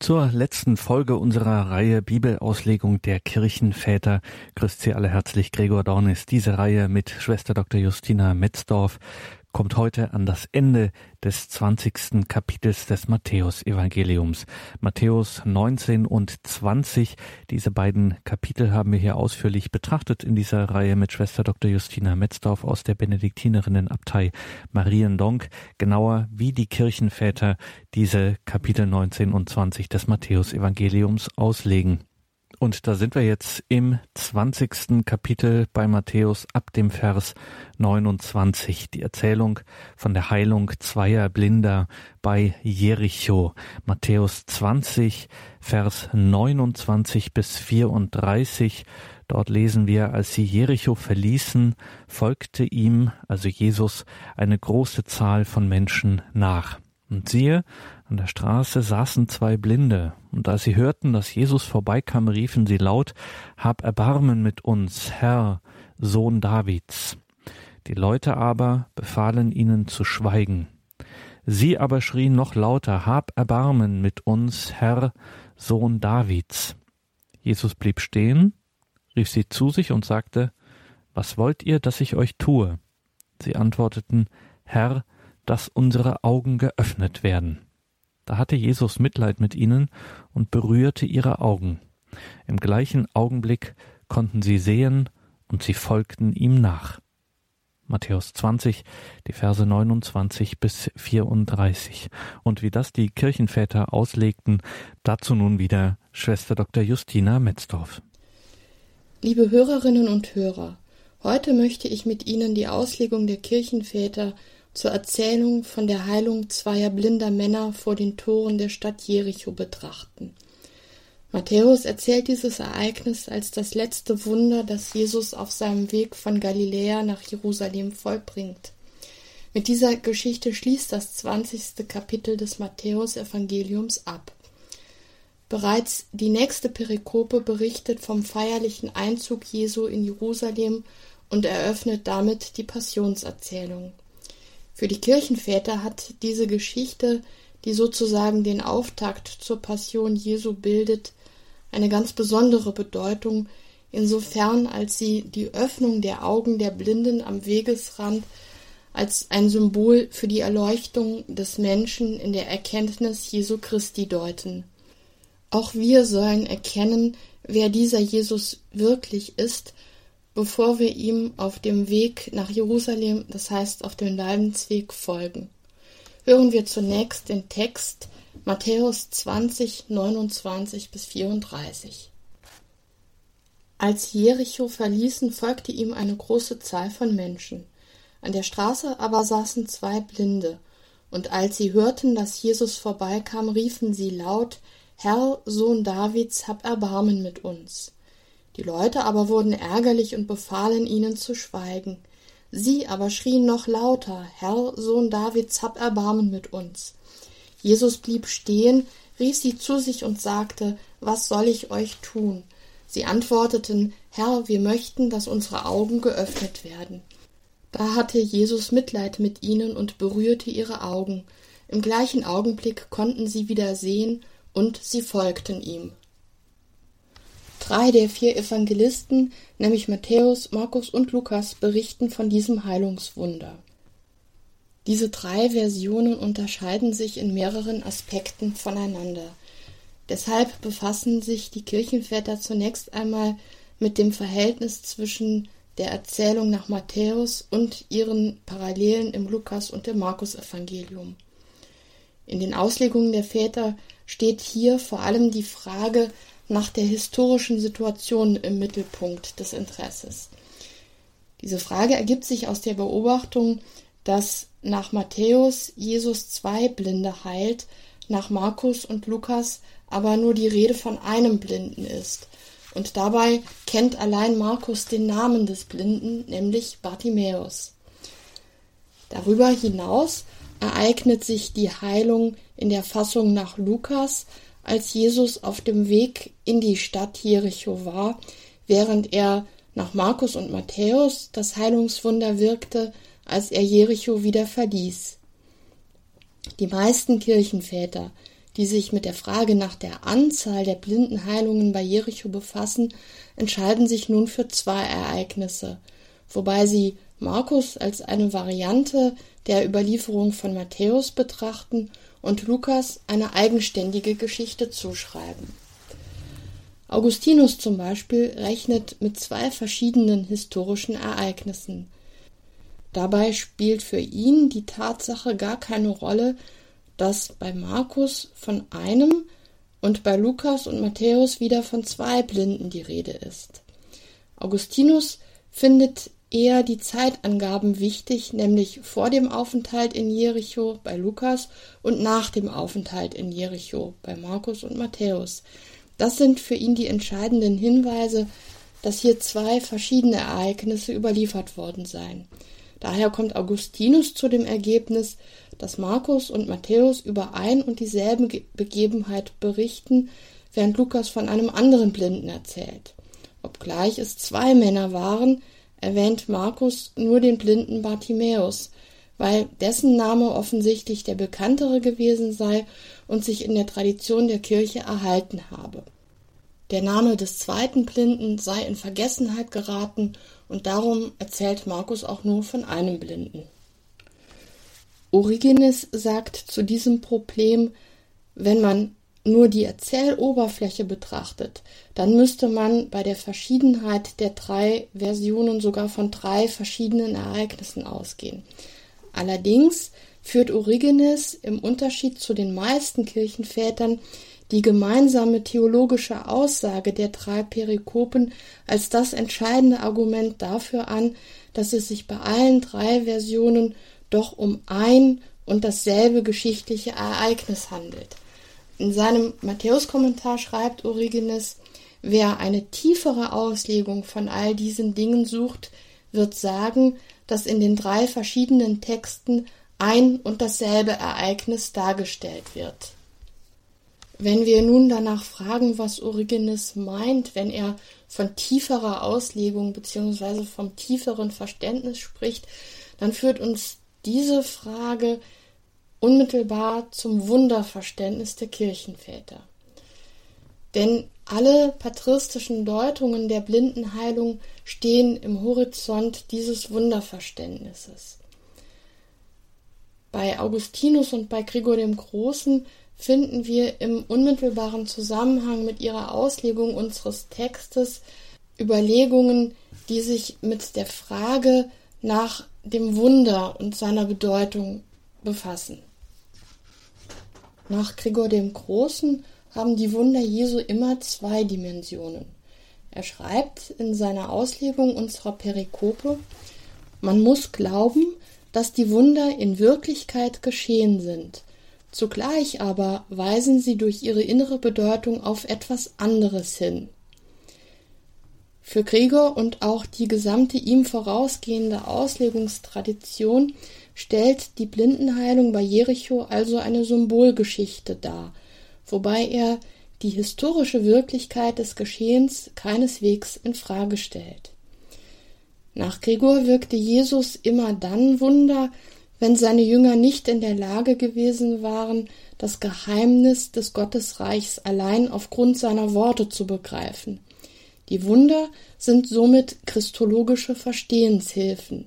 Zur letzten Folge unserer Reihe Bibelauslegung der Kirchenväter grüßt Sie alle herzlich Gregor Dornis. Diese Reihe mit Schwester Dr. Justina Metzdorf kommt heute an das Ende des 20. Kapitels des Matthäus-Evangeliums. Matthäus 19 und 20. Diese beiden Kapitel haben wir hier ausführlich betrachtet in dieser Reihe mit Schwester Dr. Justina Metzdorf aus der Benediktinerinnenabtei Mariendonk. Genauer, wie die Kirchenväter diese Kapitel 19 und 20 des Matthäus-Evangeliums auslegen. Und da sind wir jetzt im zwanzigsten Kapitel bei Matthäus ab dem Vers 29. Die Erzählung von der Heilung zweier Blinder bei Jericho. Matthäus 20, Vers 29 bis 34. Dort lesen wir, als sie Jericho verließen, folgte ihm, also Jesus, eine große Zahl von Menschen nach. Und siehe, an der Straße saßen zwei Blinde, und als sie hörten, dass Jesus vorbeikam, riefen sie laut, Hab Erbarmen mit uns, Herr, Sohn Davids. Die Leute aber befahlen ihnen zu schweigen. Sie aber schrien noch lauter, Hab Erbarmen mit uns, Herr, Sohn Davids. Jesus blieb stehen, rief sie zu sich und sagte, Was wollt ihr, dass ich euch tue? Sie antworteten, Herr, dass unsere Augen geöffnet werden. Da hatte Jesus Mitleid mit ihnen und berührte ihre Augen. Im gleichen Augenblick konnten sie sehen und sie folgten ihm nach. Matthäus 20, die Verse 29 bis 34. Und wie das die Kirchenväter auslegten, dazu nun wieder Schwester Dr. Justina Metzdorf. Liebe Hörerinnen und Hörer, heute möchte ich mit Ihnen die Auslegung der Kirchenväter zur Erzählung von der Heilung zweier blinder Männer vor den Toren der Stadt Jericho betrachten. Matthäus erzählt dieses Ereignis als das letzte Wunder, das Jesus auf seinem Weg von Galiläa nach Jerusalem vollbringt. Mit dieser Geschichte schließt das zwanzigste Kapitel des Matthäus-Evangeliums ab. Bereits die nächste Perikope berichtet vom feierlichen Einzug Jesu in Jerusalem und eröffnet damit die Passionserzählung. Für die Kirchenväter hat diese Geschichte, die sozusagen den Auftakt zur Passion Jesu bildet, eine ganz besondere Bedeutung, insofern als sie die Öffnung der Augen der Blinden am Wegesrand als ein Symbol für die Erleuchtung des Menschen in der Erkenntnis Jesu Christi deuten. Auch wir sollen erkennen, wer dieser Jesus wirklich ist bevor wir ihm auf dem Weg nach Jerusalem, das heißt auf dem Leidensweg, folgen. Hören wir zunächst den Text Matthäus 20, 29 bis 34. Als Jericho verließen, folgte ihm eine große Zahl von Menschen. An der Straße aber saßen zwei Blinde, und als sie hörten, dass Jesus vorbeikam, riefen sie laut Herr, Sohn Davids, hab Erbarmen mit uns. Die Leute aber wurden ärgerlich und befahlen ihnen zu schweigen. Sie aber schrien noch lauter, Herr, Sohn Davids, hab Erbarmen mit uns. Jesus blieb stehen, rief sie zu sich und sagte, Was soll ich euch tun? Sie antworteten, Herr, wir möchten, dass unsere Augen geöffnet werden. Da hatte Jesus Mitleid mit ihnen und berührte ihre Augen. Im gleichen Augenblick konnten sie wieder sehen, und sie folgten ihm. Drei der vier Evangelisten, nämlich Matthäus, Markus und Lukas, berichten von diesem Heilungswunder. Diese drei Versionen unterscheiden sich in mehreren Aspekten voneinander. Deshalb befassen sich die Kirchenväter zunächst einmal mit dem Verhältnis zwischen der Erzählung nach Matthäus und ihren Parallelen im Lukas- und im Markus-Evangelium. In den Auslegungen der Väter steht hier vor allem die Frage nach der historischen Situation im Mittelpunkt des Interesses. Diese Frage ergibt sich aus der Beobachtung, dass nach Matthäus Jesus zwei Blinde heilt, nach Markus und Lukas aber nur die Rede von einem Blinden ist. Und dabei kennt allein Markus den Namen des Blinden, nämlich Bartimäus. Darüber hinaus ereignet sich die Heilung in der Fassung nach Lukas als Jesus auf dem Weg in die Stadt Jericho war, während er nach Markus und Matthäus das Heilungswunder wirkte, als er Jericho wieder verließ. Die meisten Kirchenväter, die sich mit der Frage nach der Anzahl der Blindenheilungen bei Jericho befassen, entscheiden sich nun für zwei Ereignisse, wobei sie Markus als eine Variante der Überlieferung von Matthäus betrachten und Lukas eine eigenständige Geschichte zuschreiben. Augustinus zum Beispiel rechnet mit zwei verschiedenen historischen Ereignissen. Dabei spielt für ihn die Tatsache gar keine Rolle, dass bei Markus von einem und bei Lukas und Matthäus wieder von zwei Blinden die Rede ist. Augustinus findet eher die Zeitangaben wichtig, nämlich vor dem Aufenthalt in Jericho bei Lukas und nach dem Aufenthalt in Jericho bei Markus und Matthäus. Das sind für ihn die entscheidenden Hinweise, dass hier zwei verschiedene Ereignisse überliefert worden seien. Daher kommt Augustinus zu dem Ergebnis, dass Markus und Matthäus über ein und dieselben Begebenheit berichten, während Lukas von einem anderen Blinden erzählt. Obgleich es zwei Männer waren, erwähnt Markus nur den blinden Bartimäus, weil dessen Name offensichtlich der bekanntere gewesen sei und sich in der Tradition der Kirche erhalten habe. Der Name des zweiten Blinden sei in Vergessenheit geraten und darum erzählt Markus auch nur von einem Blinden. Origenes sagt zu diesem Problem, wenn man nur die Erzähloberfläche betrachtet, dann müsste man bei der Verschiedenheit der drei Versionen sogar von drei verschiedenen Ereignissen ausgehen. Allerdings führt Origenes im Unterschied zu den meisten Kirchenvätern die gemeinsame theologische Aussage der drei Perikopen als das entscheidende Argument dafür an, dass es sich bei allen drei Versionen doch um ein und dasselbe geschichtliche Ereignis handelt. In seinem Matthäuskommentar schreibt Origenes, wer eine tiefere Auslegung von all diesen Dingen sucht, wird sagen, dass in den drei verschiedenen Texten ein und dasselbe Ereignis dargestellt wird. Wenn wir nun danach fragen, was Origenes meint, wenn er von tieferer Auslegung bzw. vom tieferen Verständnis spricht, dann führt uns diese Frage unmittelbar zum Wunderverständnis der Kirchenväter. Denn alle patristischen Deutungen der Blindenheilung stehen im Horizont dieses Wunderverständnisses. Bei Augustinus und bei Gregor dem Großen finden wir im unmittelbaren Zusammenhang mit ihrer Auslegung unseres Textes Überlegungen, die sich mit der Frage nach dem Wunder und seiner Bedeutung befassen. Nach Gregor dem Großen haben die Wunder Jesu immer zwei Dimensionen. Er schreibt in seiner Auslegung unserer Perikope, man muss glauben, dass die Wunder in Wirklichkeit geschehen sind, Zugleich aber weisen sie durch ihre innere Bedeutung auf etwas anderes hin. Für Gregor und auch die gesamte ihm vorausgehende Auslegungstradition stellt die Blindenheilung bei Jericho also eine Symbolgeschichte dar, wobei er die historische Wirklichkeit des Geschehens keineswegs in Frage stellt. Nach Gregor wirkte Jesus immer dann Wunder, wenn seine Jünger nicht in der Lage gewesen waren, das Geheimnis des Gottesreichs allein aufgrund seiner Worte zu begreifen. Die Wunder sind somit christologische Verstehenshilfen.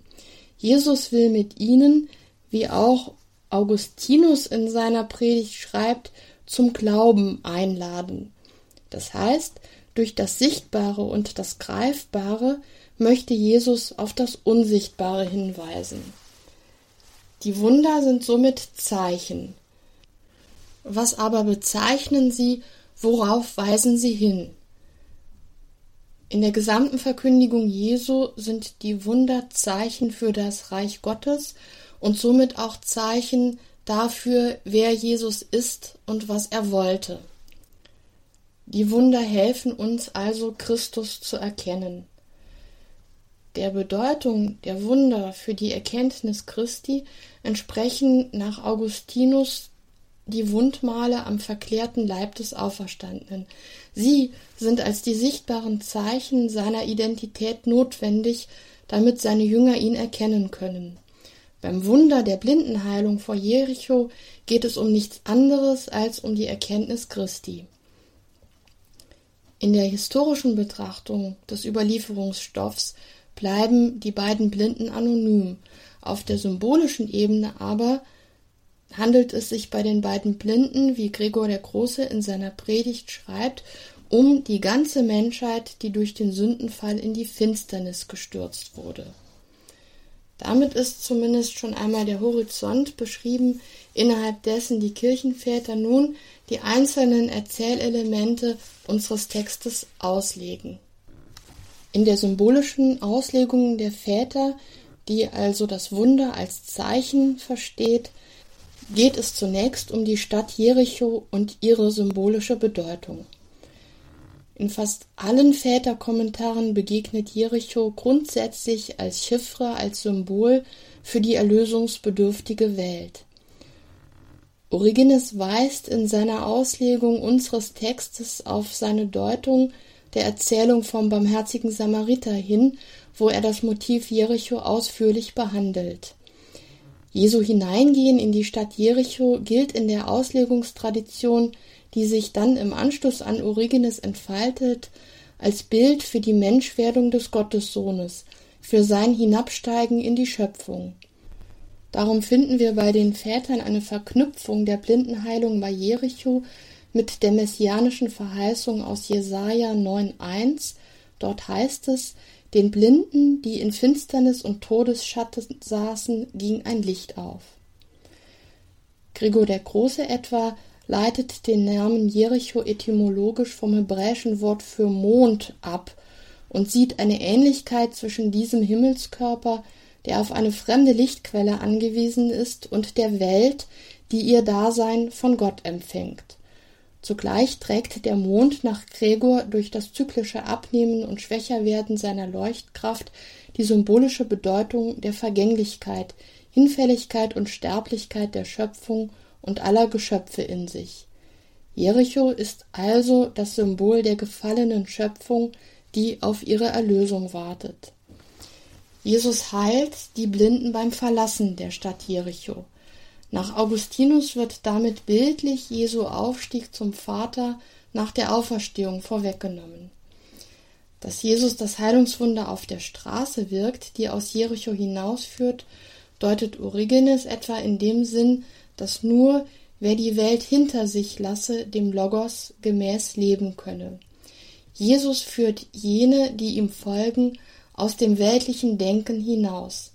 Jesus will mit ihnen, wie auch Augustinus in seiner Predigt schreibt, zum Glauben einladen. Das heißt, durch das Sichtbare und das Greifbare möchte Jesus auf das Unsichtbare hinweisen. Die Wunder sind somit Zeichen. Was aber bezeichnen sie, worauf weisen sie hin? In der gesamten Verkündigung Jesu sind die Wunder Zeichen für das Reich Gottes und somit auch Zeichen dafür, wer Jesus ist und was er wollte. Die Wunder helfen uns also, Christus zu erkennen. Der Bedeutung der Wunder für die Erkenntnis Christi entsprechen nach Augustinus die Wundmale am verklärten Leib des Auferstandenen. Sie sind als die sichtbaren Zeichen seiner Identität notwendig, damit seine Jünger ihn erkennen können. Beim Wunder der Blindenheilung vor Jericho geht es um nichts anderes als um die Erkenntnis Christi. In der historischen Betrachtung des Überlieferungsstoffs bleiben die beiden Blinden anonym, auf der symbolischen Ebene aber handelt es sich bei den beiden Blinden, wie Gregor der Große in seiner Predigt schreibt, um die ganze Menschheit, die durch den Sündenfall in die Finsternis gestürzt wurde. Damit ist zumindest schon einmal der Horizont beschrieben, innerhalb dessen die Kirchenväter nun die einzelnen Erzählelemente unseres Textes auslegen. In der symbolischen Auslegung der Väter, die also das Wunder als Zeichen versteht, geht es zunächst um die Stadt Jericho und ihre symbolische Bedeutung. In fast allen Väterkommentaren begegnet Jericho grundsätzlich als Chiffre, als Symbol für die erlösungsbedürftige Welt. Origenes weist in seiner Auslegung unseres Textes auf seine Deutung der Erzählung vom barmherzigen Samariter hin, wo er das Motiv Jericho ausführlich behandelt. Jesu Hineingehen in die Stadt Jericho gilt in der Auslegungstradition die sich dann im Anschluss an Origenes entfaltet, als Bild für die Menschwerdung des Gottessohnes, für sein Hinabsteigen in die Schöpfung. Darum finden wir bei den Vätern eine Verknüpfung der Blindenheilung bei Jericho mit der messianischen Verheißung aus Jesaja 9,1. Dort heißt es, den Blinden, die in Finsternis und Todesschatten saßen, ging ein Licht auf. Gregor der Große etwa leitet den Namen Jericho etymologisch vom hebräischen Wort für Mond ab und sieht eine Ähnlichkeit zwischen diesem Himmelskörper, der auf eine fremde Lichtquelle angewiesen ist, und der Welt, die ihr Dasein von Gott empfängt. Zugleich trägt der Mond nach Gregor durch das zyklische Abnehmen und Schwächerwerden seiner Leuchtkraft die symbolische Bedeutung der Vergänglichkeit, Hinfälligkeit und Sterblichkeit der Schöpfung und aller Geschöpfe in sich. Jericho ist also das Symbol der gefallenen Schöpfung, die auf ihre Erlösung wartet. Jesus heilt die Blinden beim Verlassen der Stadt Jericho. Nach Augustinus wird damit bildlich Jesu Aufstieg zum Vater nach der Auferstehung vorweggenommen. Dass Jesus das Heilungswunder auf der Straße wirkt, die aus Jericho hinausführt, deutet Origenes etwa in dem Sinn, dass nur wer die Welt hinter sich lasse, dem Logos gemäß leben könne. Jesus führt jene, die ihm folgen, aus dem weltlichen Denken hinaus.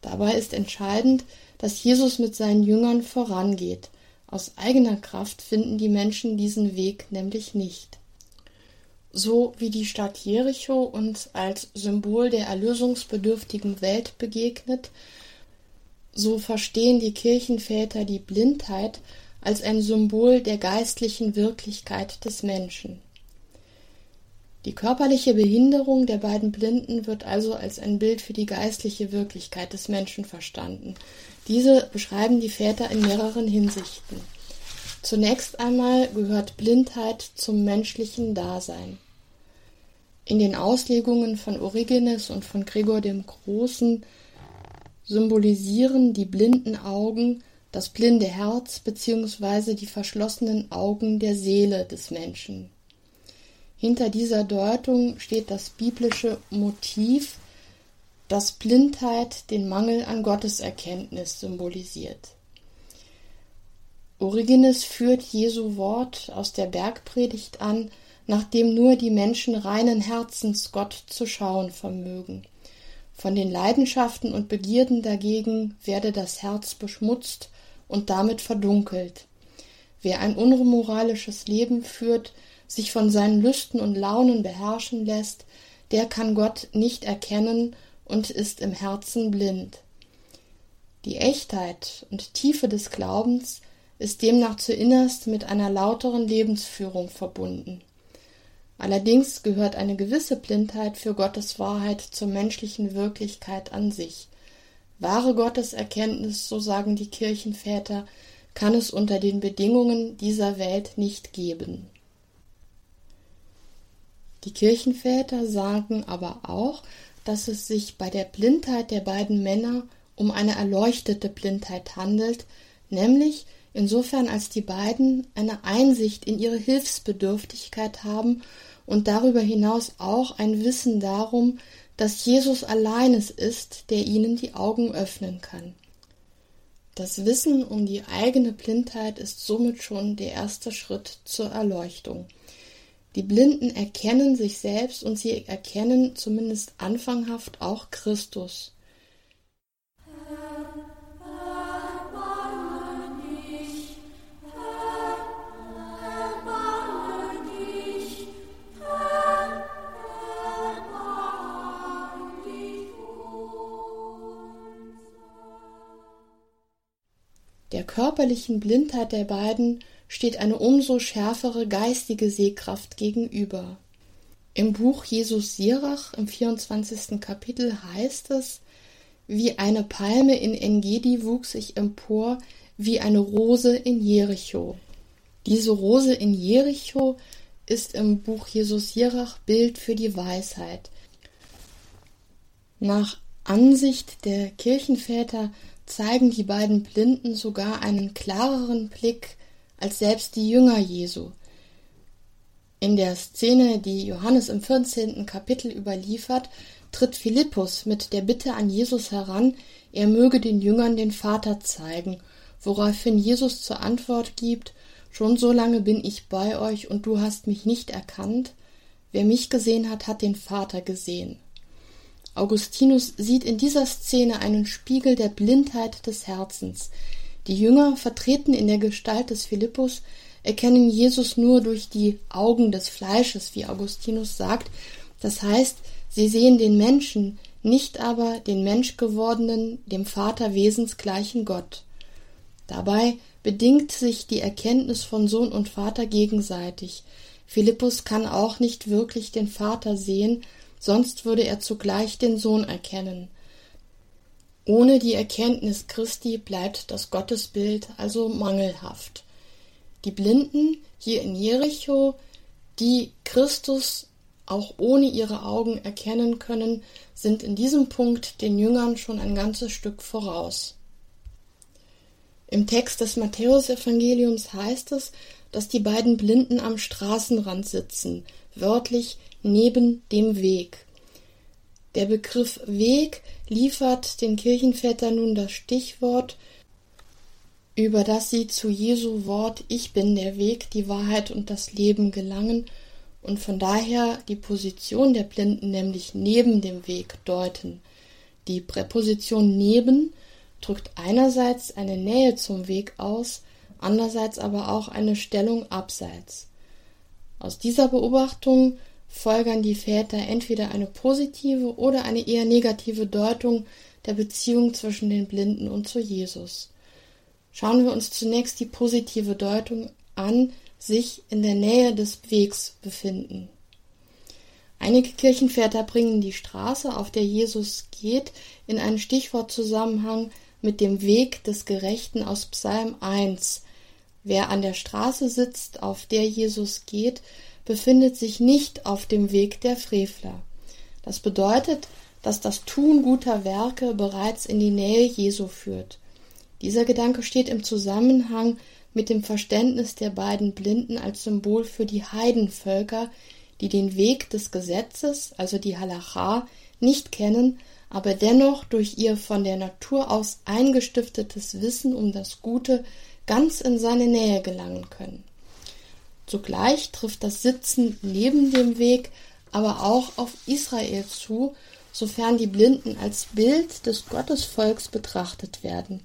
Dabei ist entscheidend, dass Jesus mit seinen Jüngern vorangeht. Aus eigener Kraft finden die Menschen diesen Weg nämlich nicht. So wie die Stadt Jericho uns als Symbol der erlösungsbedürftigen Welt begegnet, so verstehen die Kirchenväter die Blindheit als ein Symbol der geistlichen Wirklichkeit des Menschen. Die körperliche Behinderung der beiden Blinden wird also als ein Bild für die geistliche Wirklichkeit des Menschen verstanden. Diese beschreiben die Väter in mehreren Hinsichten. Zunächst einmal gehört Blindheit zum menschlichen Dasein. In den Auslegungen von Origenes und von Gregor dem Großen symbolisieren die blinden Augen das blinde Herz bzw. die verschlossenen Augen der Seele des Menschen. Hinter dieser Deutung steht das biblische Motiv, das Blindheit den Mangel an Gotteserkenntnis symbolisiert. Origenes führt Jesu Wort aus der Bergpredigt an, nachdem nur die Menschen reinen Herzens Gott zu schauen vermögen. Von den Leidenschaften und Begierden dagegen werde das Herz beschmutzt und damit verdunkelt. Wer ein unmoralisches Leben führt, sich von seinen Lüsten und Launen beherrschen lässt, der kann Gott nicht erkennen und ist im Herzen blind. Die Echtheit und Tiefe des Glaubens ist demnach zuinnerst mit einer lauteren Lebensführung verbunden. Allerdings gehört eine gewisse Blindheit für Gottes Wahrheit zur menschlichen Wirklichkeit an sich. Wahre Gotteserkenntnis, so sagen die Kirchenväter, kann es unter den Bedingungen dieser Welt nicht geben. Die Kirchenväter sagen aber auch, dass es sich bei der Blindheit der beiden Männer um eine erleuchtete Blindheit handelt, nämlich insofern als die beiden eine Einsicht in ihre Hilfsbedürftigkeit haben und darüber hinaus auch ein Wissen darum, dass Jesus allein es ist, der ihnen die Augen öffnen kann. Das Wissen um die eigene Blindheit ist somit schon der erste Schritt zur Erleuchtung. Die Blinden erkennen sich selbst und sie erkennen zumindest anfanghaft auch Christus. Der körperlichen Blindheit der beiden steht eine umso schärfere geistige Sehkraft gegenüber. Im Buch Jesus Sirach im 24. Kapitel heißt es, wie eine Palme in Engedi wuchs ich empor, wie eine Rose in Jericho. Diese Rose in Jericho ist im Buch Jesus Sirach Bild für die Weisheit. Nach Ansicht der Kirchenväter zeigen die beiden Blinden sogar einen klareren Blick als selbst die Jünger Jesu. In der Szene, die Johannes im 14. Kapitel überliefert, tritt Philippus mit der Bitte an Jesus heran, er möge den Jüngern den Vater zeigen, woraufhin Jesus zur Antwort gibt, Schon so lange bin ich bei euch und du hast mich nicht erkannt. Wer mich gesehen hat, hat den Vater gesehen. Augustinus sieht in dieser Szene einen Spiegel der Blindheit des Herzens. Die Jünger, vertreten in der Gestalt des Philippus, erkennen Jesus nur durch die Augen des Fleisches, wie Augustinus sagt, das heißt, sie sehen den Menschen, nicht aber den menschgewordenen, dem Vater wesensgleichen Gott. Dabei bedingt sich die Erkenntnis von Sohn und Vater gegenseitig. Philippus kann auch nicht wirklich den Vater sehen, sonst würde er zugleich den Sohn erkennen. Ohne die Erkenntnis Christi bleibt das Gottesbild also mangelhaft. Die Blinden hier in Jericho, die Christus auch ohne ihre Augen erkennen können, sind in diesem Punkt den Jüngern schon ein ganzes Stück voraus. Im Text des Matthäusevangeliums heißt es, dass die beiden Blinden am Straßenrand sitzen, wörtlich neben dem Weg. Der Begriff Weg liefert den Kirchenvätern nun das Stichwort, über das sie zu Jesu Wort Ich bin der Weg, die Wahrheit und das Leben gelangen und von daher die Position der Blinden nämlich neben dem Weg deuten. Die Präposition neben drückt einerseits eine Nähe zum Weg aus, andererseits aber auch eine Stellung abseits. Aus dieser Beobachtung folgern die Väter entweder eine positive oder eine eher negative Deutung der Beziehung zwischen den Blinden und zu Jesus. Schauen wir uns zunächst die positive Deutung an, sich in der Nähe des Wegs befinden. Einige Kirchenväter bringen die Straße, auf der Jesus geht, in einen Stichwortzusammenhang mit dem Weg des Gerechten aus Psalm 1. Wer an der Straße sitzt, auf der Jesus geht, befindet sich nicht auf dem Weg der Frevler. Das bedeutet, dass das Tun guter Werke bereits in die Nähe Jesu führt. Dieser Gedanke steht im Zusammenhang mit dem Verständnis der beiden Blinden als Symbol für die Heidenvölker, die den Weg des Gesetzes, also die Halacha, nicht kennen, aber dennoch durch ihr von der Natur aus eingestiftetes Wissen um das Gute ganz in seine Nähe gelangen können. Zugleich trifft das Sitzen neben dem Weg aber auch auf Israel zu, sofern die Blinden als Bild des Gottesvolks betrachtet werden.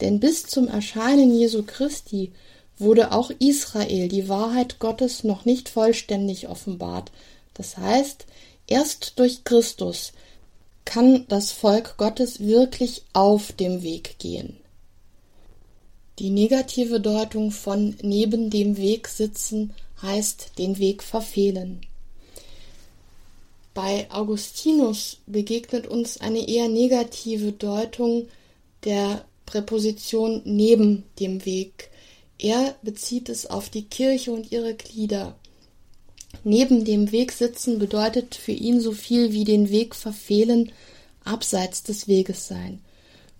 Denn bis zum Erscheinen Jesu Christi wurde auch Israel die Wahrheit Gottes noch nicht vollständig offenbart. Das heißt, erst durch Christus kann das Volk Gottes wirklich auf dem Weg gehen. Die negative Deutung von neben dem Weg sitzen heißt den Weg verfehlen. Bei Augustinus begegnet uns eine eher negative Deutung der Präposition neben dem Weg. Er bezieht es auf die Kirche und ihre Glieder. Neben dem Weg sitzen bedeutet für ihn so viel wie den Weg verfehlen, abseits des Weges sein.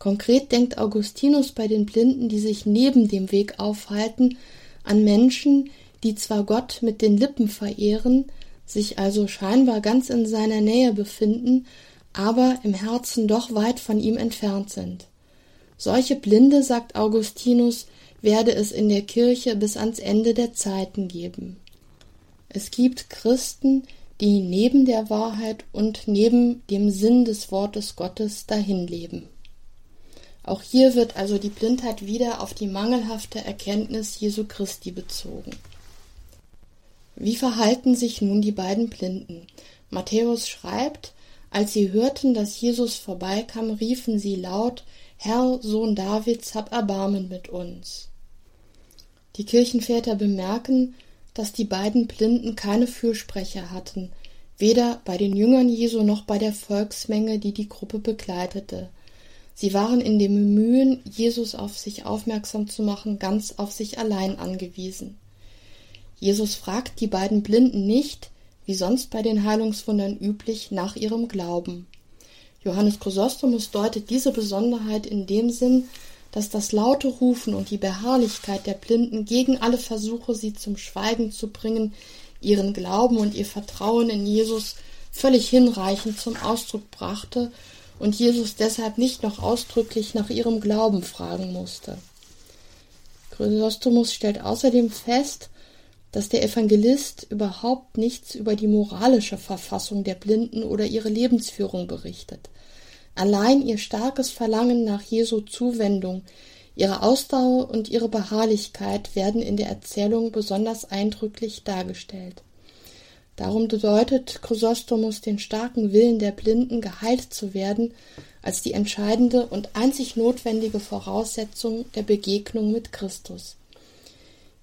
Konkret denkt Augustinus bei den Blinden, die sich neben dem Weg aufhalten, an Menschen, die zwar Gott mit den Lippen verehren, sich also scheinbar ganz in seiner Nähe befinden, aber im Herzen doch weit von ihm entfernt sind. Solche Blinde, sagt Augustinus, werde es in der Kirche bis ans Ende der Zeiten geben. Es gibt Christen, die neben der Wahrheit und neben dem Sinn des Wortes Gottes dahinleben. Auch hier wird also die Blindheit wieder auf die mangelhafte Erkenntnis Jesu Christi bezogen. Wie verhalten sich nun die beiden Blinden? Matthäus schreibt, als sie hörten, dass Jesus vorbeikam, riefen sie laut, Herr, Sohn Davids, hab Erbarmen mit uns. Die Kirchenväter bemerken, dass die beiden Blinden keine Fürsprecher hatten, weder bei den Jüngern Jesu noch bei der Volksmenge, die die Gruppe begleitete. Sie waren in dem Bemühen, Jesus auf sich aufmerksam zu machen, ganz auf sich allein angewiesen. Jesus fragt die beiden Blinden nicht, wie sonst bei den Heilungswundern üblich, nach ihrem Glauben. Johannes Chrysostomus deutet diese Besonderheit in dem Sinn, dass das laute Rufen und die Beharrlichkeit der Blinden gegen alle Versuche, sie zum Schweigen zu bringen, ihren Glauben und ihr Vertrauen in Jesus völlig hinreichend zum Ausdruck brachte und Jesus deshalb nicht noch ausdrücklich nach ihrem Glauben fragen musste. Chrysostomus stellt außerdem fest, dass der Evangelist überhaupt nichts über die moralische Verfassung der Blinden oder ihre Lebensführung berichtet. Allein ihr starkes Verlangen nach Jesu Zuwendung, ihre Ausdauer und ihre Beharrlichkeit werden in der Erzählung besonders eindrücklich dargestellt. Darum bedeutet Chrysostomus den starken Willen der Blinden, geheilt zu werden, als die entscheidende und einzig notwendige Voraussetzung der Begegnung mit Christus.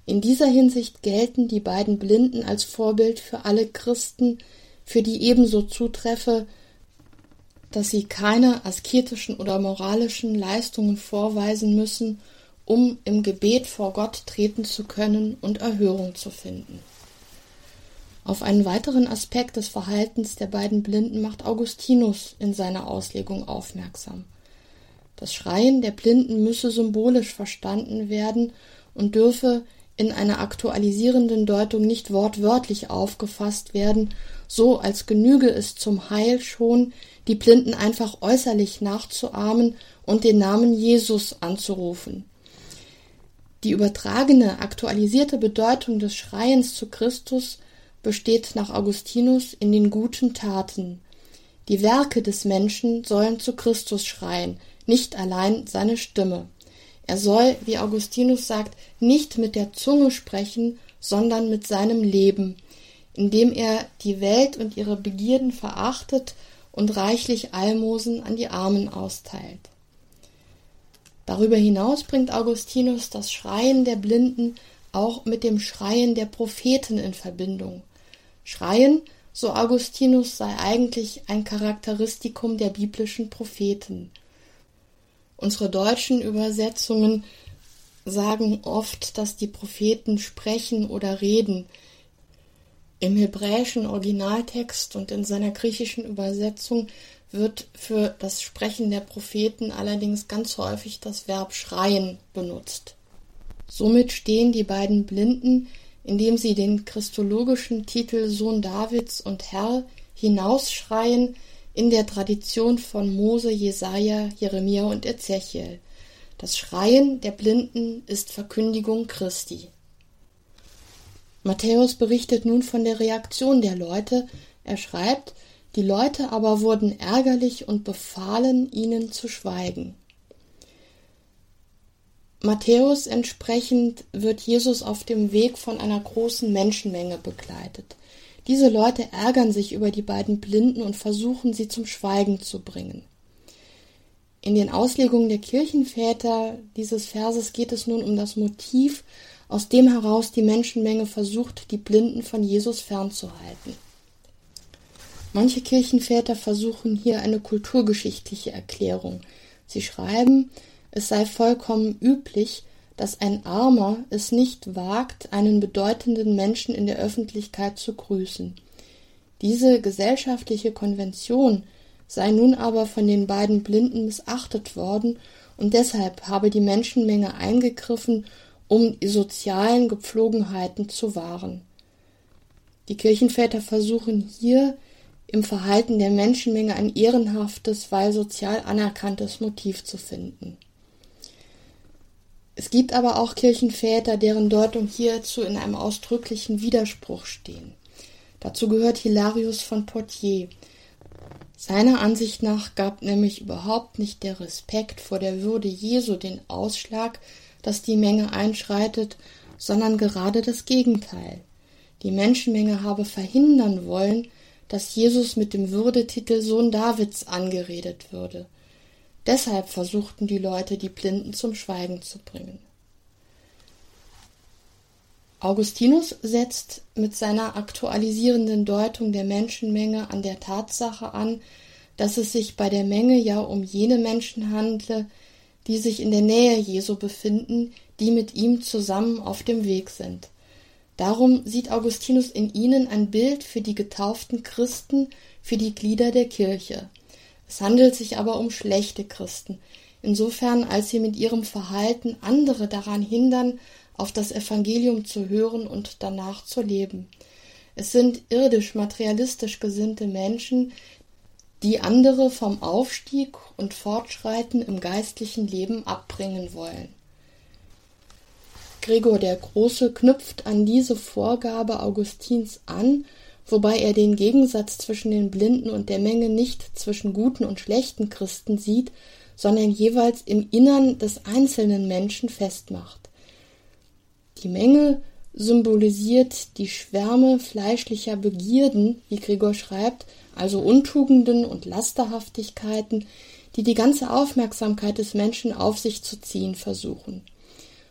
In dieser Hinsicht gelten die beiden Blinden als Vorbild für alle Christen, für die ebenso zutreffe, dass sie keine asketischen oder moralischen Leistungen vorweisen müssen, um im Gebet vor Gott treten zu können und Erhörung zu finden. Auf einen weiteren Aspekt des Verhaltens der beiden Blinden macht Augustinus in seiner Auslegung aufmerksam. Das Schreien der Blinden müsse symbolisch verstanden werden und dürfe in einer aktualisierenden Deutung nicht wortwörtlich aufgefasst werden, so als genüge es zum Heil schon, die Blinden einfach äußerlich nachzuahmen und den Namen Jesus anzurufen. Die übertragene, aktualisierte Bedeutung des Schreiens zu Christus besteht nach Augustinus in den guten Taten. Die Werke des Menschen sollen zu Christus schreien, nicht allein seine Stimme. Er soll, wie Augustinus sagt, nicht mit der Zunge sprechen, sondern mit seinem Leben, indem er die Welt und ihre Begierden verachtet und reichlich Almosen an die Armen austeilt. Darüber hinaus bringt Augustinus das Schreien der Blinden auch mit dem Schreien der Propheten in Verbindung. Schreien, so Augustinus, sei eigentlich ein Charakteristikum der biblischen Propheten. Unsere deutschen Übersetzungen sagen oft, dass die Propheten sprechen oder reden. Im hebräischen Originaltext und in seiner griechischen Übersetzung wird für das Sprechen der Propheten allerdings ganz häufig das Verb schreien benutzt. Somit stehen die beiden Blinden, indem sie den christologischen Titel Sohn Davids und Herr hinausschreien, in der Tradition von Mose, Jesaja, Jeremia und Ezechiel. Das Schreien der Blinden ist Verkündigung Christi. Matthäus berichtet nun von der Reaktion der Leute. Er schreibt, die Leute aber wurden ärgerlich und befahlen, ihnen zu schweigen. Matthäus entsprechend wird Jesus auf dem Weg von einer großen Menschenmenge begleitet. Diese Leute ärgern sich über die beiden Blinden und versuchen sie zum Schweigen zu bringen. In den Auslegungen der Kirchenväter dieses Verses geht es nun um das Motiv, aus dem heraus die Menschenmenge versucht, die Blinden von Jesus fernzuhalten. Manche Kirchenväter versuchen hier eine kulturgeschichtliche Erklärung. Sie schreiben, es sei vollkommen üblich, dass ein Armer es nicht wagt, einen bedeutenden Menschen in der Öffentlichkeit zu grüßen. Diese gesellschaftliche Konvention sei nun aber von den beiden Blinden missachtet worden, und deshalb habe die Menschenmenge eingegriffen, um die sozialen Gepflogenheiten zu wahren. Die Kirchenväter versuchen hier im Verhalten der Menschenmenge ein ehrenhaftes, weil sozial anerkanntes Motiv zu finden. Es gibt aber auch Kirchenväter, deren Deutung hierzu in einem ausdrücklichen Widerspruch stehen. Dazu gehört Hilarius von Poitiers. Seiner Ansicht nach gab nämlich überhaupt nicht der Respekt vor der Würde Jesu den Ausschlag, dass die Menge einschreitet, sondern gerade das Gegenteil. Die Menschenmenge habe verhindern wollen, dass Jesus mit dem Würdetitel Sohn Davids angeredet würde. Deshalb versuchten die Leute, die Blinden zum Schweigen zu bringen. Augustinus setzt mit seiner aktualisierenden Deutung der Menschenmenge an der Tatsache an, dass es sich bei der Menge ja um jene Menschen handle, die sich in der Nähe Jesu befinden, die mit ihm zusammen auf dem Weg sind. Darum sieht Augustinus in ihnen ein Bild für die getauften Christen, für die Glieder der Kirche. Es handelt sich aber um schlechte Christen, insofern als sie mit ihrem Verhalten andere daran hindern, auf das Evangelium zu hören und danach zu leben. Es sind irdisch materialistisch gesinnte Menschen, die andere vom Aufstieg und Fortschreiten im geistlichen Leben abbringen wollen. Gregor der Große knüpft an diese Vorgabe Augustins an, wobei er den Gegensatz zwischen den Blinden und der Menge nicht zwischen guten und schlechten Christen sieht, sondern jeweils im Innern des einzelnen Menschen festmacht. Die Menge symbolisiert die Schwärme fleischlicher Begierden, wie Gregor schreibt, also Untugenden und Lasterhaftigkeiten, die die ganze Aufmerksamkeit des Menschen auf sich zu ziehen versuchen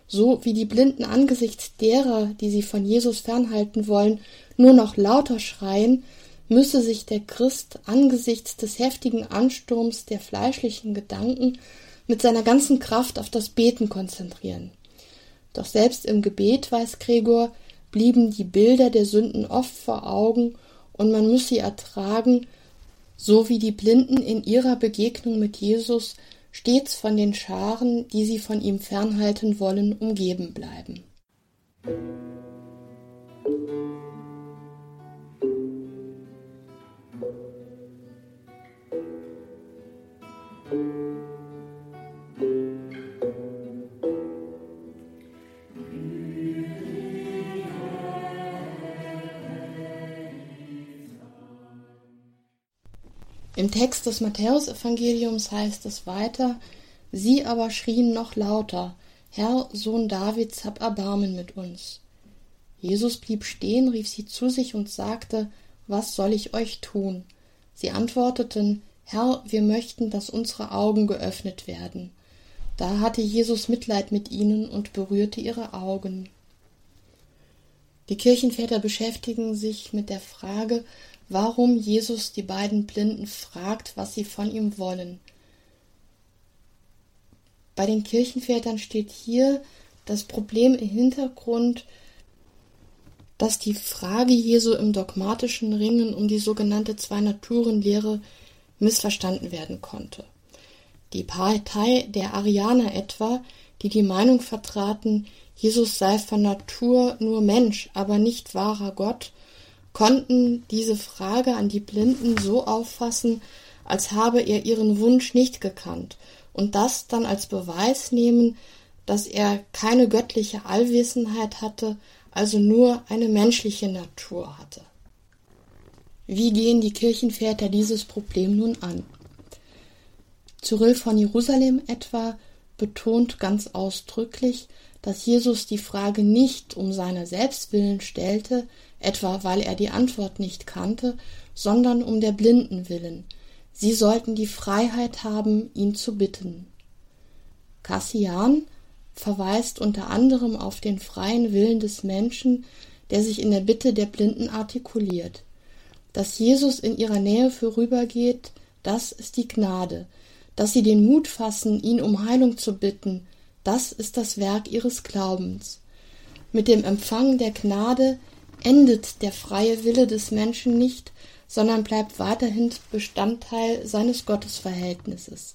so wie die Blinden angesichts derer, die sie von Jesus fernhalten wollen, nur noch lauter schreien, müsse sich der Christ angesichts des heftigen Ansturms der fleischlichen Gedanken mit seiner ganzen Kraft auf das Beten konzentrieren. Doch selbst im Gebet, weiß Gregor, blieben die Bilder der Sünden oft vor Augen und man muss sie ertragen, so wie die Blinden in ihrer Begegnung mit Jesus stets von den Scharen, die sie von ihm fernhalten wollen, umgeben bleiben. Im Text des Matthäusevangeliums heißt es weiter, sie aber schrien noch lauter, Herr, Sohn Davids, hab Erbarmen mit uns. Jesus blieb stehen, rief sie zu sich und sagte, Was soll ich euch tun? Sie antworteten, Herr, wir möchten, dass unsere Augen geöffnet werden. Da hatte Jesus Mitleid mit ihnen und berührte ihre Augen. Die Kirchenväter beschäftigen sich mit der Frage, warum Jesus die beiden Blinden fragt, was sie von ihm wollen. Bei den Kirchenvätern steht hier das Problem im Hintergrund, dass die Frage Jesu im dogmatischen Ringen um die sogenannte Zwei-Naturen-Lehre missverstanden werden konnte. Die Partei der Arianer etwa, die die Meinung vertraten, Jesus sei von Natur nur Mensch, aber nicht wahrer Gott, konnten diese Frage an die Blinden so auffassen, als habe er ihren Wunsch nicht gekannt und das dann als Beweis nehmen, dass er keine göttliche Allwissenheit hatte, also nur eine menschliche Natur hatte. Wie gehen die Kirchenväter dieses Problem nun an? Cyril von Jerusalem etwa betont ganz ausdrücklich, dass Jesus die Frage nicht um seiner selbst willen stellte, etwa weil er die Antwort nicht kannte, sondern um der Blinden willen. Sie sollten die Freiheit haben, ihn zu bitten. Cassian verweist unter anderem auf den freien Willen des Menschen, der sich in der Bitte der Blinden artikuliert. Dass Jesus in ihrer Nähe vorübergeht, das ist die Gnade. Dass sie den Mut fassen, ihn um Heilung zu bitten, das ist das Werk ihres Glaubens. Mit dem Empfang der Gnade endet der freie Wille des Menschen nicht, sondern bleibt weiterhin Bestandteil seines Gottesverhältnisses.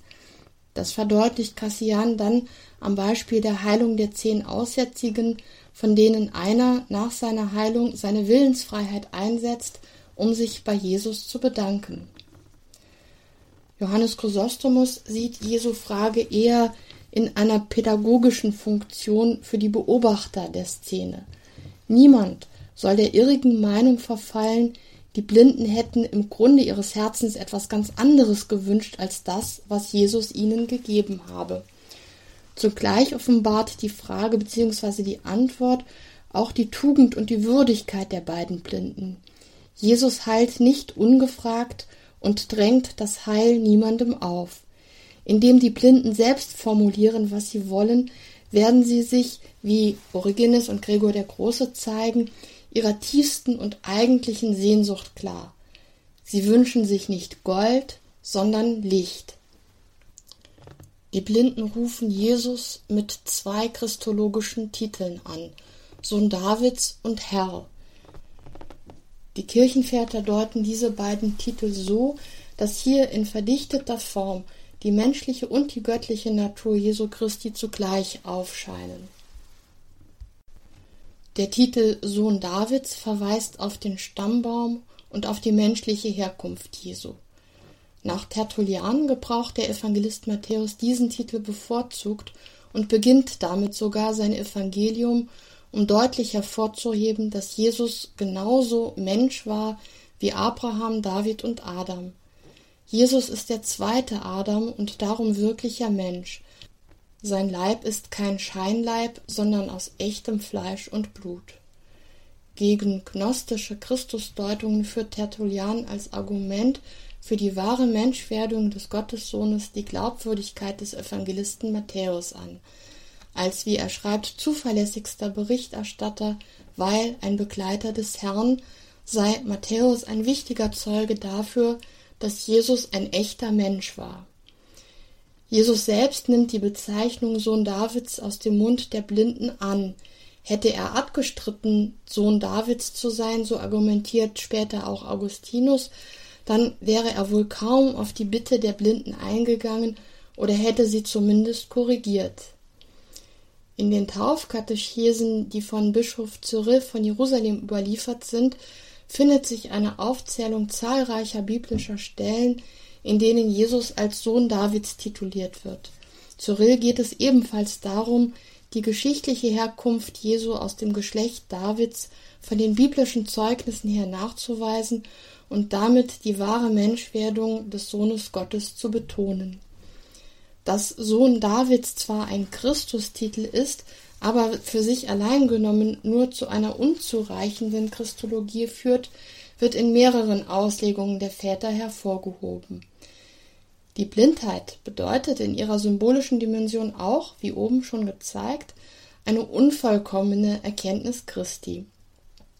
Das verdeutlicht Cassian dann am Beispiel der Heilung der zehn Aussätzigen, von denen einer nach seiner Heilung seine Willensfreiheit einsetzt, um sich bei Jesus zu bedanken. Johannes Chrysostomus sieht Jesu Frage eher in einer pädagogischen Funktion für die Beobachter der Szene. Niemand soll der irrigen Meinung verfallen, die Blinden hätten im Grunde ihres Herzens etwas ganz anderes gewünscht als das, was Jesus ihnen gegeben habe. Zugleich offenbart die Frage bzw. die Antwort auch die Tugend und die Würdigkeit der beiden Blinden. Jesus heilt nicht ungefragt und drängt das Heil niemandem auf. Indem die Blinden selbst formulieren, was sie wollen, werden sie sich, wie Origenes und Gregor der Große zeigen, ihrer tiefsten und eigentlichen Sehnsucht klar. Sie wünschen sich nicht Gold, sondern Licht. Die Blinden rufen Jesus mit zwei christologischen Titeln an, Sohn Davids und Herr. Die Kirchenväter deuten diese beiden Titel so, dass hier in verdichteter Form die menschliche und die göttliche Natur Jesu Christi zugleich aufscheinen. Der Titel Sohn Davids verweist auf den Stammbaum und auf die menschliche Herkunft Jesu. Nach Tertullian gebraucht der Evangelist Matthäus diesen Titel bevorzugt und beginnt damit sogar sein Evangelium, um deutlich hervorzuheben, dass Jesus genauso Mensch war wie Abraham, David und Adam. Jesus ist der zweite Adam und darum wirklicher Mensch, sein Leib ist kein Scheinleib, sondern aus echtem Fleisch und Blut. Gegen gnostische Christusdeutungen führt Tertullian als Argument für die wahre Menschwerdung des Gottessohnes die Glaubwürdigkeit des Evangelisten Matthäus an, als wie er schreibt zuverlässigster Berichterstatter, weil ein Begleiter des Herrn sei Matthäus ein wichtiger Zeuge dafür, dass Jesus ein echter Mensch war. Jesus selbst nimmt die Bezeichnung Sohn Davids aus dem Mund der Blinden an. Hätte er abgestritten, Sohn Davids zu sein, so argumentiert später auch Augustinus, dann wäre er wohl kaum auf die Bitte der Blinden eingegangen oder hätte sie zumindest korrigiert. In den Taufkatechesen, die von Bischof Cyril von Jerusalem überliefert sind, findet sich eine Aufzählung zahlreicher biblischer Stellen, in denen Jesus als Sohn Davids tituliert wird. Cyril geht es ebenfalls darum, die geschichtliche Herkunft Jesu aus dem Geschlecht Davids von den biblischen Zeugnissen her nachzuweisen und damit die wahre Menschwerdung des Sohnes Gottes zu betonen. Dass Sohn Davids zwar ein Christustitel ist, aber für sich allein genommen nur zu einer unzureichenden Christologie führt, wird in mehreren Auslegungen der Väter hervorgehoben. Die Blindheit bedeutet in ihrer symbolischen Dimension auch, wie oben schon gezeigt, eine unvollkommene Erkenntnis Christi.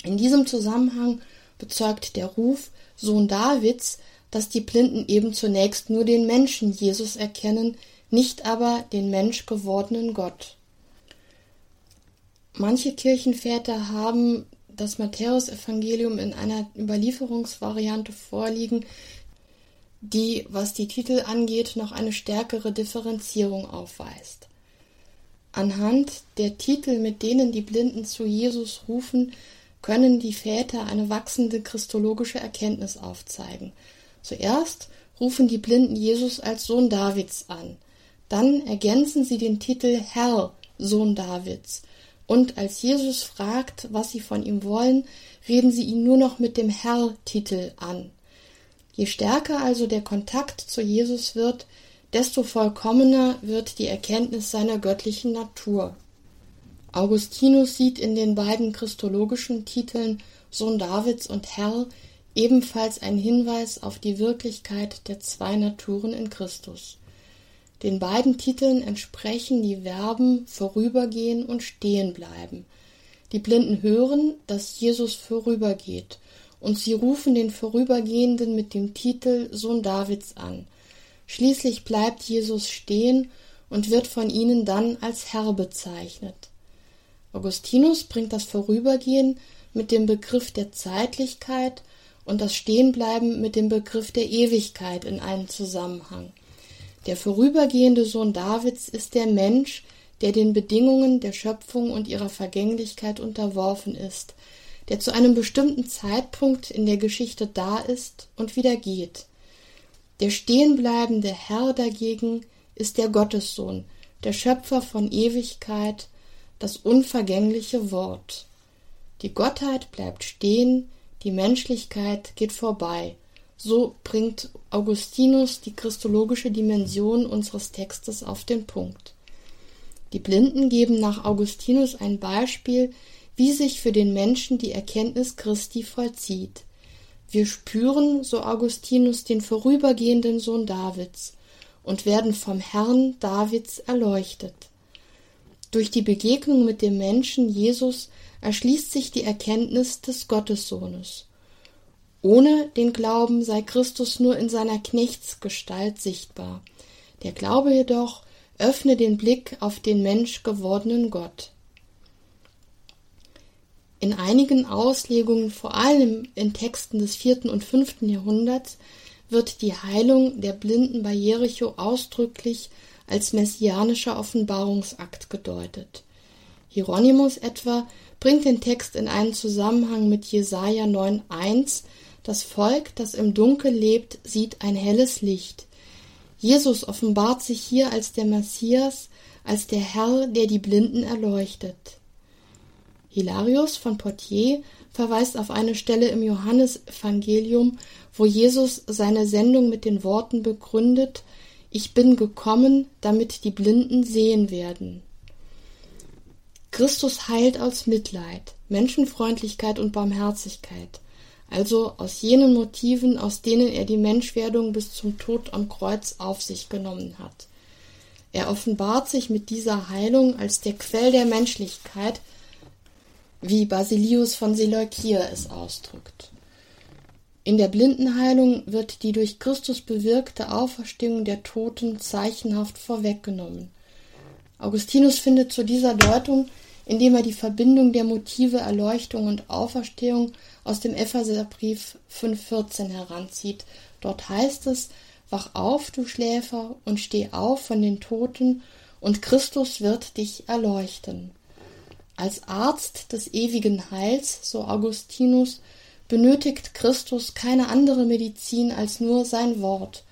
In diesem Zusammenhang bezeugt der Ruf Sohn Davids, dass die Blinden eben zunächst nur den Menschen Jesus erkennen, nicht aber den Mensch gewordenen Gott. Manche Kirchenväter haben das Matthäusevangelium in einer Überlieferungsvariante vorliegen, die, was die Titel angeht, noch eine stärkere Differenzierung aufweist. Anhand der Titel, mit denen die Blinden zu Jesus rufen, können die Väter eine wachsende christologische Erkenntnis aufzeigen. Zuerst rufen die Blinden Jesus als Sohn Davids an, dann ergänzen sie den Titel Herr, Sohn Davids, und als Jesus fragt, was sie von ihm wollen, reden sie ihn nur noch mit dem Herr-Titel an. Je stärker also der Kontakt zu Jesus wird, desto vollkommener wird die Erkenntnis seiner göttlichen Natur. Augustinus sieht in den beiden christologischen Titeln Sohn Davids und Herr ebenfalls einen Hinweis auf die Wirklichkeit der zwei Naturen in Christus. Den beiden Titeln entsprechen die Verben vorübergehen und stehen bleiben. Die Blinden hören, dass Jesus vorübergeht und sie rufen den Vorübergehenden mit dem Titel Sohn Davids an. Schließlich bleibt Jesus stehen und wird von ihnen dann als Herr bezeichnet. Augustinus bringt das Vorübergehen mit dem Begriff der Zeitlichkeit und das Stehenbleiben mit dem Begriff der Ewigkeit in einen Zusammenhang. Der vorübergehende Sohn Davids ist der Mensch, der den Bedingungen der Schöpfung und ihrer Vergänglichkeit unterworfen ist, der zu einem bestimmten Zeitpunkt in der Geschichte da ist und wieder geht. Der stehenbleibende Herr dagegen ist der Gottessohn, der Schöpfer von Ewigkeit, das unvergängliche Wort. Die Gottheit bleibt stehen, die Menschlichkeit geht vorbei. So bringt Augustinus die christologische Dimension unseres Textes auf den Punkt. Die Blinden geben nach Augustinus ein Beispiel, wie sich für den Menschen die Erkenntnis Christi vollzieht. Wir spüren, so Augustinus, den vorübergehenden Sohn Davids und werden vom Herrn Davids erleuchtet. Durch die Begegnung mit dem Menschen Jesus erschließt sich die Erkenntnis des Gottessohnes. Ohne den Glauben sei Christus nur in seiner Knechtsgestalt sichtbar. Der Glaube jedoch öffne den Blick auf den Mensch gewordenen Gott. In einigen Auslegungen, vor allem in Texten des vierten und fünften Jahrhunderts, wird die Heilung der Blinden bei Jericho ausdrücklich als messianischer Offenbarungsakt gedeutet. Hieronymus etwa bringt den Text in einen Zusammenhang mit Jesaja 9,1. Das Volk, das im Dunkel lebt, sieht ein helles Licht. Jesus offenbart sich hier als der Messias, als der Herr, der die Blinden erleuchtet. Hilarius von Poitiers verweist auf eine Stelle im Johannesevangelium, wo Jesus seine Sendung mit den Worten begründet: Ich bin gekommen, damit die Blinden sehen werden. Christus heilt aus Mitleid, Menschenfreundlichkeit und Barmherzigkeit, also aus jenen Motiven, aus denen er die Menschwerdung bis zum Tod am Kreuz auf sich genommen hat. Er offenbart sich mit dieser Heilung als der Quell der Menschlichkeit, wie Basilius von Seleukir es ausdrückt. In der Blindenheilung wird die durch Christus bewirkte Auferstehung der Toten zeichenhaft vorweggenommen. Augustinus findet zu dieser Deutung indem er die Verbindung der Motive Erleuchtung und Auferstehung aus dem Epheserbrief 5,14 heranzieht. Dort heißt es: Wach auf, du Schläfer, und steh auf von den Toten, und Christus wird dich erleuchten. Als Arzt des ewigen Heils, so Augustinus, benötigt Christus keine andere Medizin als nur sein Wort.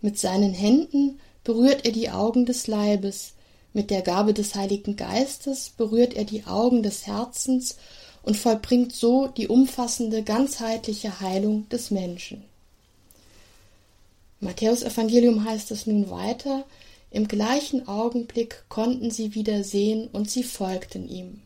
Mit seinen Händen berührt er die Augen des Leibes, mit der Gabe des Heiligen Geistes berührt er die Augen des Herzens und vollbringt so die umfassende ganzheitliche Heilung des Menschen. Matthäus Evangelium heißt es nun weiter, im gleichen Augenblick konnten sie wieder sehen und sie folgten ihm.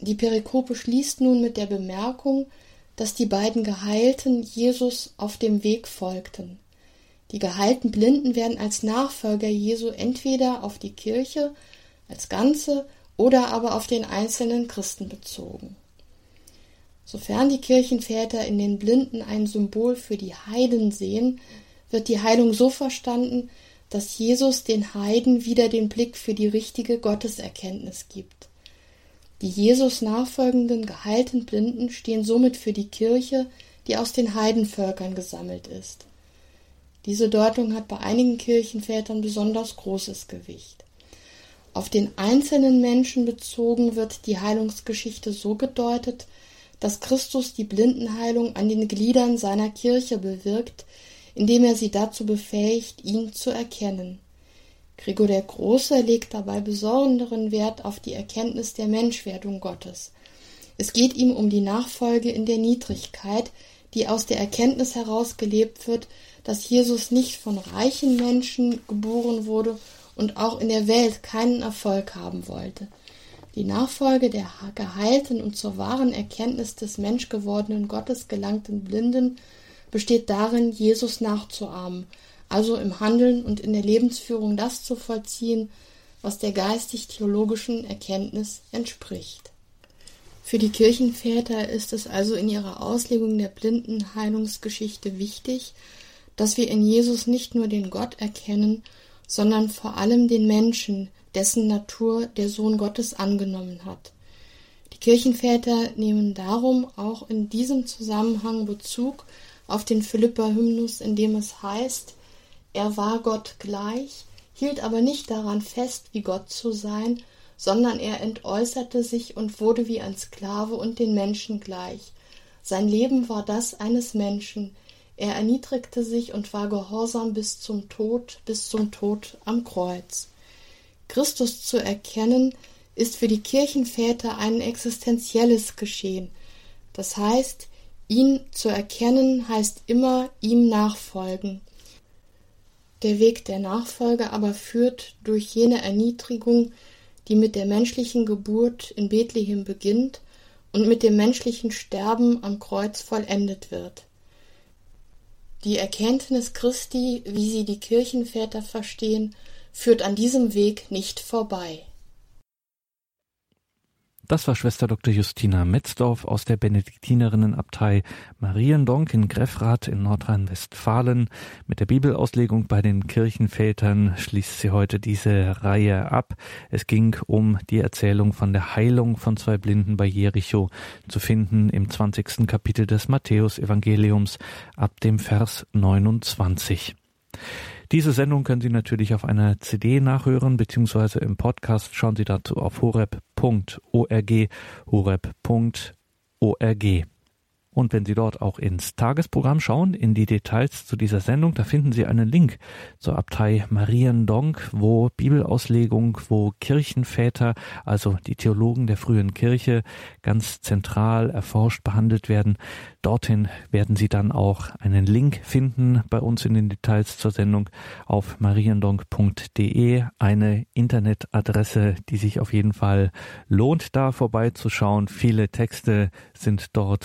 Die Perikope schließt nun mit der Bemerkung, dass die beiden Geheilten Jesus auf dem Weg folgten. Die geheilten Blinden werden als Nachfolger Jesu entweder auf die Kirche als Ganze oder aber auf den einzelnen Christen bezogen. Sofern die Kirchenväter in den Blinden ein Symbol für die Heiden sehen, wird die Heilung so verstanden, dass Jesus den Heiden wieder den Blick für die richtige Gotteserkenntnis gibt. Die Jesus nachfolgenden geheilten Blinden stehen somit für die Kirche, die aus den Heidenvölkern gesammelt ist. Diese Deutung hat bei einigen Kirchenvätern besonders großes Gewicht. Auf den einzelnen Menschen bezogen wird die Heilungsgeschichte so gedeutet, dass Christus die Blindenheilung an den Gliedern seiner Kirche bewirkt, indem er sie dazu befähigt, ihn zu erkennen. Gregor der Große legt dabei besonderen Wert auf die Erkenntnis der Menschwerdung Gottes. Es geht ihm um die Nachfolge in der Niedrigkeit, die aus der Erkenntnis heraus gelebt wird, dass Jesus nicht von reichen Menschen geboren wurde und auch in der Welt keinen Erfolg haben wollte. Die Nachfolge der geheilten und zur wahren Erkenntnis des menschgewordenen Gottes gelangten Blinden besteht darin, Jesus nachzuahmen, also im Handeln und in der Lebensführung das zu vollziehen, was der geistig-theologischen Erkenntnis entspricht. Für die Kirchenväter ist es also in ihrer Auslegung der Blindenheilungsgeschichte wichtig, dass wir in Jesus nicht nur den Gott erkennen, sondern vor allem den Menschen, dessen Natur der Sohn Gottes angenommen hat. Die Kirchenväter nehmen darum auch in diesem Zusammenhang Bezug auf den Philippa-Hymnus, in dem es heißt, er war Gott gleich, hielt aber nicht daran fest, wie Gott zu sein, sondern er entäußerte sich und wurde wie ein Sklave und den Menschen gleich. Sein Leben war das eines Menschen. Er erniedrigte sich und war gehorsam bis zum Tod, bis zum Tod am Kreuz. Christus zu erkennen, ist für die Kirchenväter ein existenzielles Geschehen. Das heißt, ihn zu erkennen heißt immer ihm nachfolgen. Der Weg der Nachfolge aber führt durch jene Erniedrigung, die mit der menschlichen Geburt in Bethlehem beginnt und mit dem menschlichen Sterben am Kreuz vollendet wird. Die Erkenntnis Christi, wie sie die Kirchenväter verstehen, führt an diesem Weg nicht vorbei. Das war Schwester Dr. Justina Metzdorf aus der Benediktinerinnenabtei Mariendonk in Greffrath in Nordrhein-Westfalen. Mit der Bibelauslegung bei den Kirchenvätern schließt sie heute diese Reihe ab. Es ging um die Erzählung von der Heilung von zwei Blinden bei Jericho, zu finden im 20. Kapitel des Matthäusevangeliums ab dem Vers 29. Diese Sendung können Sie natürlich auf einer CD nachhören, beziehungsweise im Podcast schauen Sie dazu auf horeb.org, horeb.org. Und wenn Sie dort auch ins Tagesprogramm schauen, in die Details zu dieser Sendung, da finden Sie einen Link zur Abtei Mariendonk, wo Bibelauslegung, wo Kirchenväter, also die Theologen der frühen Kirche, ganz zentral erforscht, behandelt werden. Dorthin werden Sie dann auch einen Link finden bei uns in den Details zur Sendung auf mariendonk.de, eine Internetadresse, die sich auf jeden Fall lohnt, da vorbeizuschauen. Viele Texte sind dort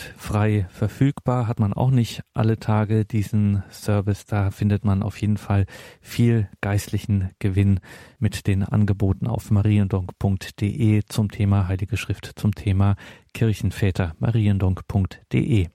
verfügbar, hat man auch nicht alle Tage diesen Service. Da findet man auf jeden Fall viel geistlichen Gewinn mit den Angeboten auf mariendonk.de zum Thema Heilige Schrift, zum Thema Kirchenväter, mariendonk.de.